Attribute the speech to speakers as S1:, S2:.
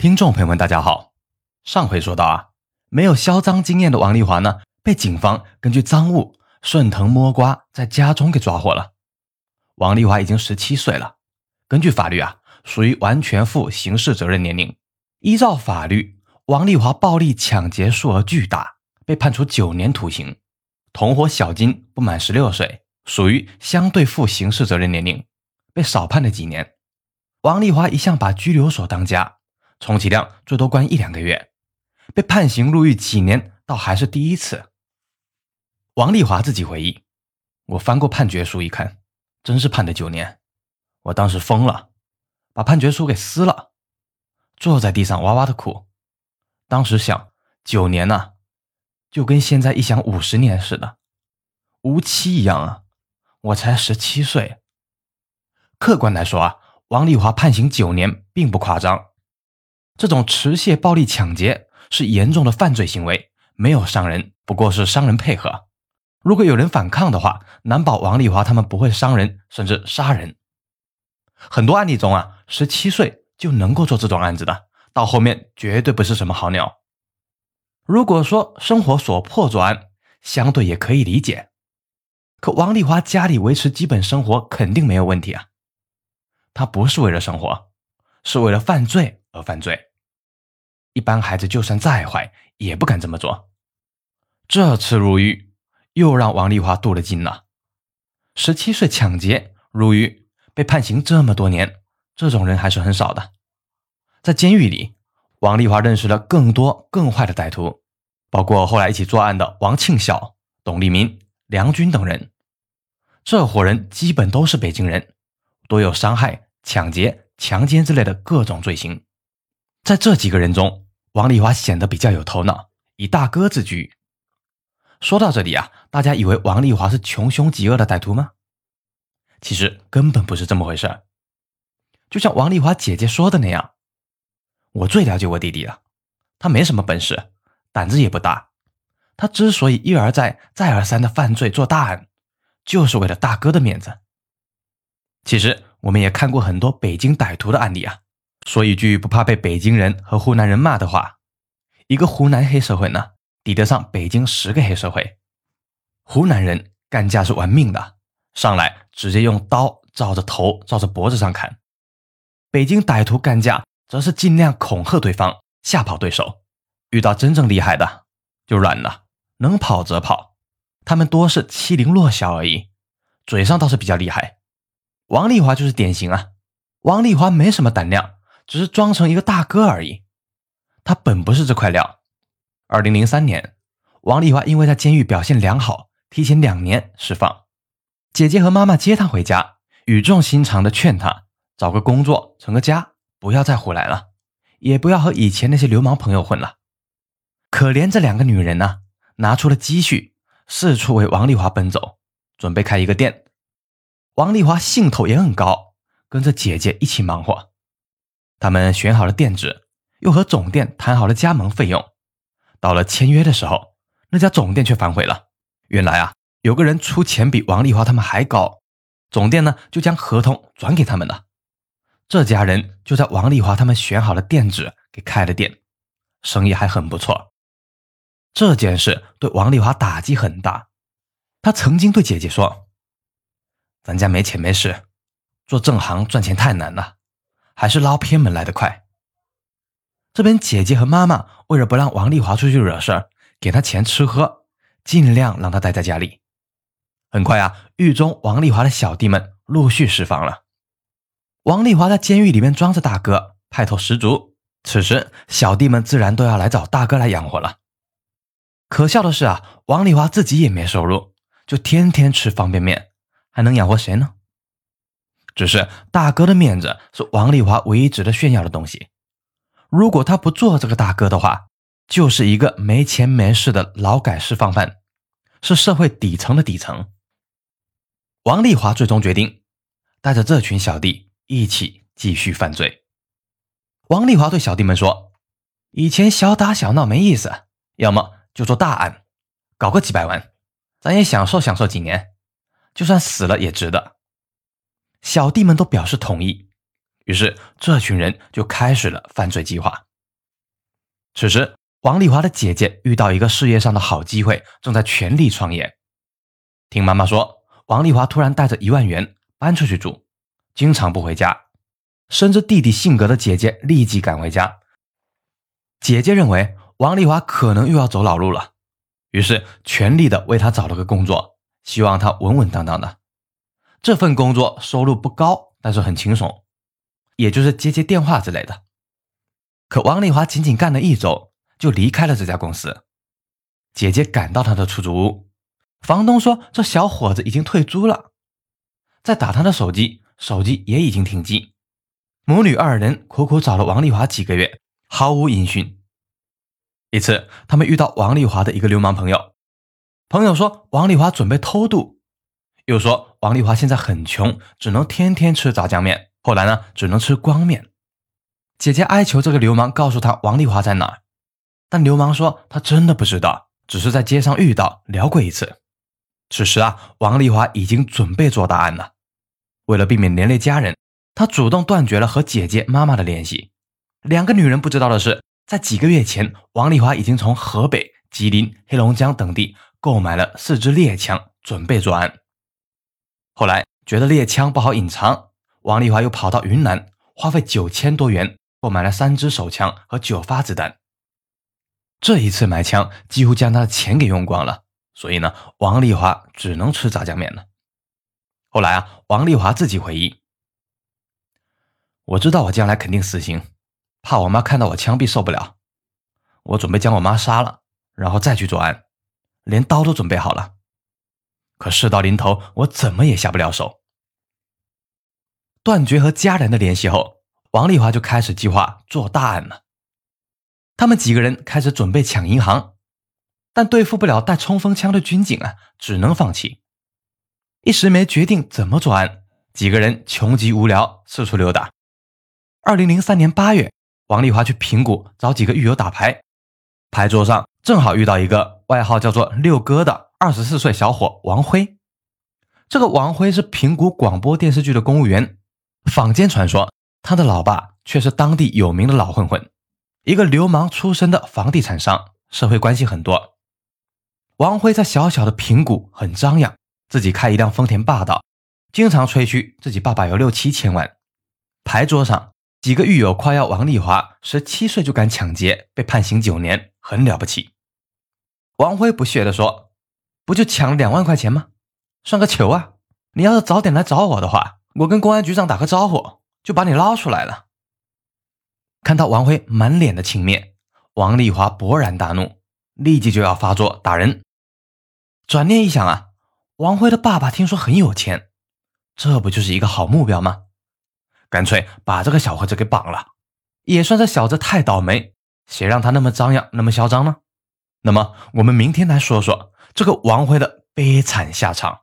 S1: 听众朋友们，大家好。上回说到啊，没有销赃经验的王丽华呢，被警方根据赃物顺藤摸瓜，在家中给抓获了。王丽华已经十七岁了，根据法律啊，属于完全负刑事责任年龄。依照法律，王丽华暴力抢劫数额巨大，被判处九年徒刑。同伙小金不满十六岁，属于相对负刑事责任年龄，被少判了几年。王丽华一向把拘留所当家。充其量最多关一两个月，被判刑入狱几年，倒还是第一次。王丽华自己回忆：“我翻过判决书一看，真是判的九年。我当时疯了，把判决书给撕了，坐在地上哇哇的哭。当时想，九年呐，就跟现在一想五十年似的，无期一样啊！我才十七岁。客观来说啊，王丽华判刑九年并不夸张。”这种持械暴力抢劫是严重的犯罪行为，没有伤人，不过是伤人配合。如果有人反抗的话，难保王丽华他们不会伤人，甚至杀人。很多案例中啊，十七岁就能够做这种案子的，到后面绝对不是什么好鸟。如果说生活所迫作案，相对也可以理解。可王丽华家里维持基本生活肯定没有问题啊，他不是为了生活，是为了犯罪而犯罪。一般孩子就算再坏，也不敢这么做。这次入狱，又让王丽华镀了金了。十七岁抢劫入狱，被判刑这么多年，这种人还是很少的。在监狱里，王丽华认识了更多更坏的歹徒，包括后来一起作案的王庆晓、董立民、梁军等人。这伙人基本都是北京人，都有伤害、抢劫、强奸之类的各种罪行。在这几个人中，王丽华显得比较有头脑，以大哥自居。说到这里啊，大家以为王丽华是穷凶极恶的歹徒吗？其实根本不是这么回事。就像王丽华姐姐说的那样，我最了解我弟弟了，他没什么本事，胆子也不大。他之所以一而再、再而三的犯罪做大案，就是为了大哥的面子。其实我们也看过很多北京歹徒的案例啊。说一句不怕被北京人和湖南人骂的话：一个湖南黑社会呢，抵得上北京十个黑社会。湖南人干架是玩命的，上来直接用刀照着头、照着脖子上砍；北京歹徒干架则是尽量恐吓对方，吓跑对手。遇到真正厉害的，就软了，能跑则跑。他们多是欺凌弱小而已，嘴上倒是比较厉害。王丽华就是典型啊，王丽华没什么胆量。只是装成一个大哥而已，他本不是这块料。二零零三年，王丽华因为在监狱表现良好，提前两年释放。姐姐和妈妈接他回家，语重心长的劝他找个工作，成个家，不要再胡来了，也不要和以前那些流氓朋友混了。可怜这两个女人呢，拿出了积蓄，四处为王丽华奔走，准备开一个店。王丽华兴头也很高，跟着姐姐一起忙活。他们选好了店址，又和总店谈好了加盟费用。到了签约的时候，那家总店却反悔了。原来啊，有个人出钱比王丽华他们还高，总店呢就将合同转给他们了。这家人就在王丽华他们选好了店址给开了店，生意还很不错。这件事对王丽华打击很大，他曾经对姐姐说：“咱家没钱没势，做正行赚钱太难了。”还是捞偏门来的快。这边姐姐和妈妈为了不让王丽华出去惹事儿，给她钱吃喝，尽量让她待在家里。很快啊，狱中王丽华的小弟们陆续释放了。王丽华在监狱里面装着大哥，派头十足。此时小弟们自然都要来找大哥来养活了。可笑的是啊，王丽华自己也没收入，就天天吃方便面，还能养活谁呢？只是大哥的面子是王丽华唯一值得炫耀的东西。如果他不做这个大哥的话，就是一个没钱没势的劳改释放犯，是社会底层的底层。王丽华最终决定带着这群小弟一起继续犯罪。王丽华对小弟们说：“以前小打小闹没意思，要么就做大案，搞个几百万，咱也享受享受几年，就算死了也值得。”小弟们都表示同意，于是这群人就开始了犯罪计划。此时，王丽华的姐姐遇到一个事业上的好机会，正在全力创业。听妈妈说，王丽华突然带着一万元搬出去住，经常不回家。深知弟弟性格的姐姐立即赶回家。姐姐认为王丽华可能又要走老路了，于是全力的为他找了个工作，希望他稳稳当当的。这份工作收入不高，但是很轻松，也就是接接电话之类的。可王丽华仅仅干了一周，就离开了这家公司。姐姐赶到他的出租屋，房东说这小伙子已经退租了，在打他的手机，手机也已经停机。母女二人苦苦找了王丽华几个月，毫无音讯。一次，他们遇到王丽华的一个流氓朋友，朋友说王丽华准备偷渡，又说王丽华现在很穷，只能天天吃炸酱面，后来呢，只能吃光面。姐姐哀求这个流氓告诉他王丽华在哪，但流氓说他真的不知道，只是在街上遇到聊过一次。此时啊，王丽华已经准备做答案了。为了避免连累家人，他主动断绝了和姐姐、妈妈的联系。两个女人不知道的是，在几个月前，王丽华已经从河北、吉林、黑龙江等地购买了四支猎枪，准备作案。后来觉得猎枪不好隐藏，王丽华又跑到云南，花费九千多元。购买了三支手枪和九发子弹。这一次买枪几乎将他的钱给用光了，所以呢，王丽华只能吃炸酱面了。后来啊，王丽华自己回忆：“我知道我将来肯定死刑，怕我妈看到我枪毙受不了，我准备将我妈杀了，然后再去作案，连刀都准备好了。可事到临头，我怎么也下不了手。断绝和家人的联系后。”王丽华就开始计划做大案了。他们几个人开始准备抢银行，但对付不了带冲锋枪的军警啊，只能放弃。一时没决定怎么作案，几个人穷极无聊，四处溜达。二零零三年八月，王丽华去平谷找几个狱友打牌，牌桌上正好遇到一个外号叫做六哥的二十四岁小伙王辉。这个王辉是平谷广播电视剧的公务员，坊间传说。他的老爸却是当地有名的老混混，一个流氓出身的房地产商，社会关系很多。王辉在小小的平谷很张扬，自己开一辆丰田霸道，经常吹嘘自己爸爸有六七千万。牌桌上几个狱友夸耀王丽华十七岁就敢抢劫，被判刑九年，很了不起。王辉不屑地说：“不就抢了两万块钱吗？算个球啊！你要是早点来找我的话，我跟公安局长打个招呼。”就把你捞出来了。看到王辉满脸的轻蔑，王丽华勃然大怒，立即就要发作打人。转念一想啊，王辉的爸爸听说很有钱，这不就是一个好目标吗？干脆把这个小伙子给绑了，也算这小子太倒霉，谁让他那么张扬，那么嚣张呢？那么我们明天来说说这个王辉的悲惨下场。